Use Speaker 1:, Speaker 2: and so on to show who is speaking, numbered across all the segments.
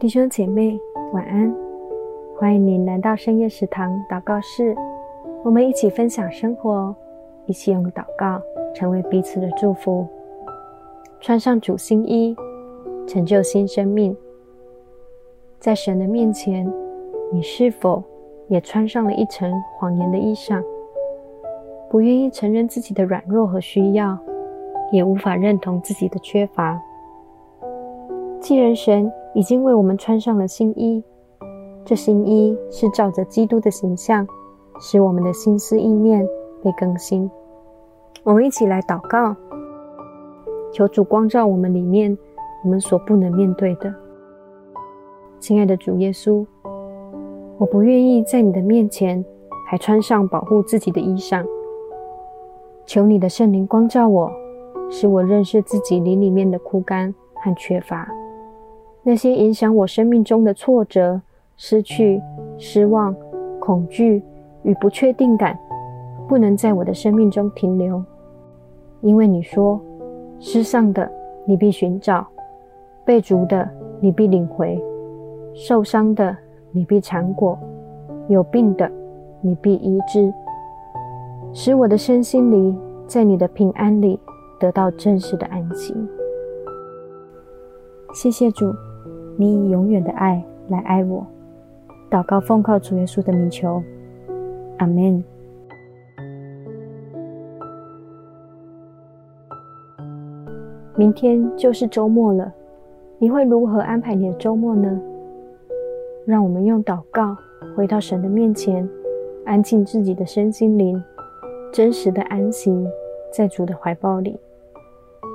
Speaker 1: 弟兄姐妹，晚安！欢迎您来到深夜食堂祷告室，我们一起分享生活，一起用祷告成为彼此的祝福。穿上主新衣，成就新生命。在神的面前，你是否也穿上了一层谎言的衣裳？不愿意承认自己的软弱和需要，也无法认同自己的缺乏。既然神已经为我们穿上了新衣，这新衣是照着基督的形象，使我们的心思意念被更新。我们一起来祷告，求主光照我们里面我们所不能面对的。亲爱的主耶稣，我不愿意在你的面前还穿上保护自己的衣裳。求你的圣灵光照我，使我认识自己里里面的枯干和缺乏。那些影响我生命中的挫折、失去、失望、恐惧与不确定感，不能在我的生命中停留。因为你说，失丧的你必寻找，被逐的你必领回，受伤的你必缠裹，有病的你必医治，使我的身心灵在你的平安里得到真实的安息。谢谢主。你以永远的爱来爱我，祷告奉靠主耶稣的名求，阿门。明天就是周末了，你会如何安排你的周末呢？让我们用祷告回到神的面前，安静自己的身心灵，真实的安息在主的怀抱里。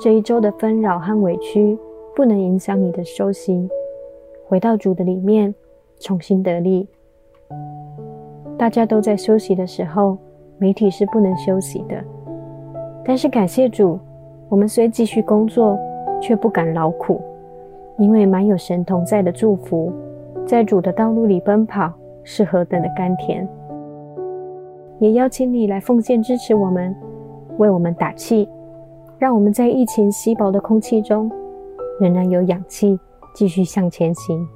Speaker 1: 这一周的纷扰和委屈不能影响你的休息。回到主的里面，重新得力。大家都在休息的时候，媒体是不能休息的。但是感谢主，我们虽继续工作，却不敢劳苦，因为满有神同在的祝福，在主的道路里奔跑是何等的甘甜。也邀请你来奉献支持我们，为我们打气，让我们在疫情稀薄的空气中，仍然有氧气。继续向前行。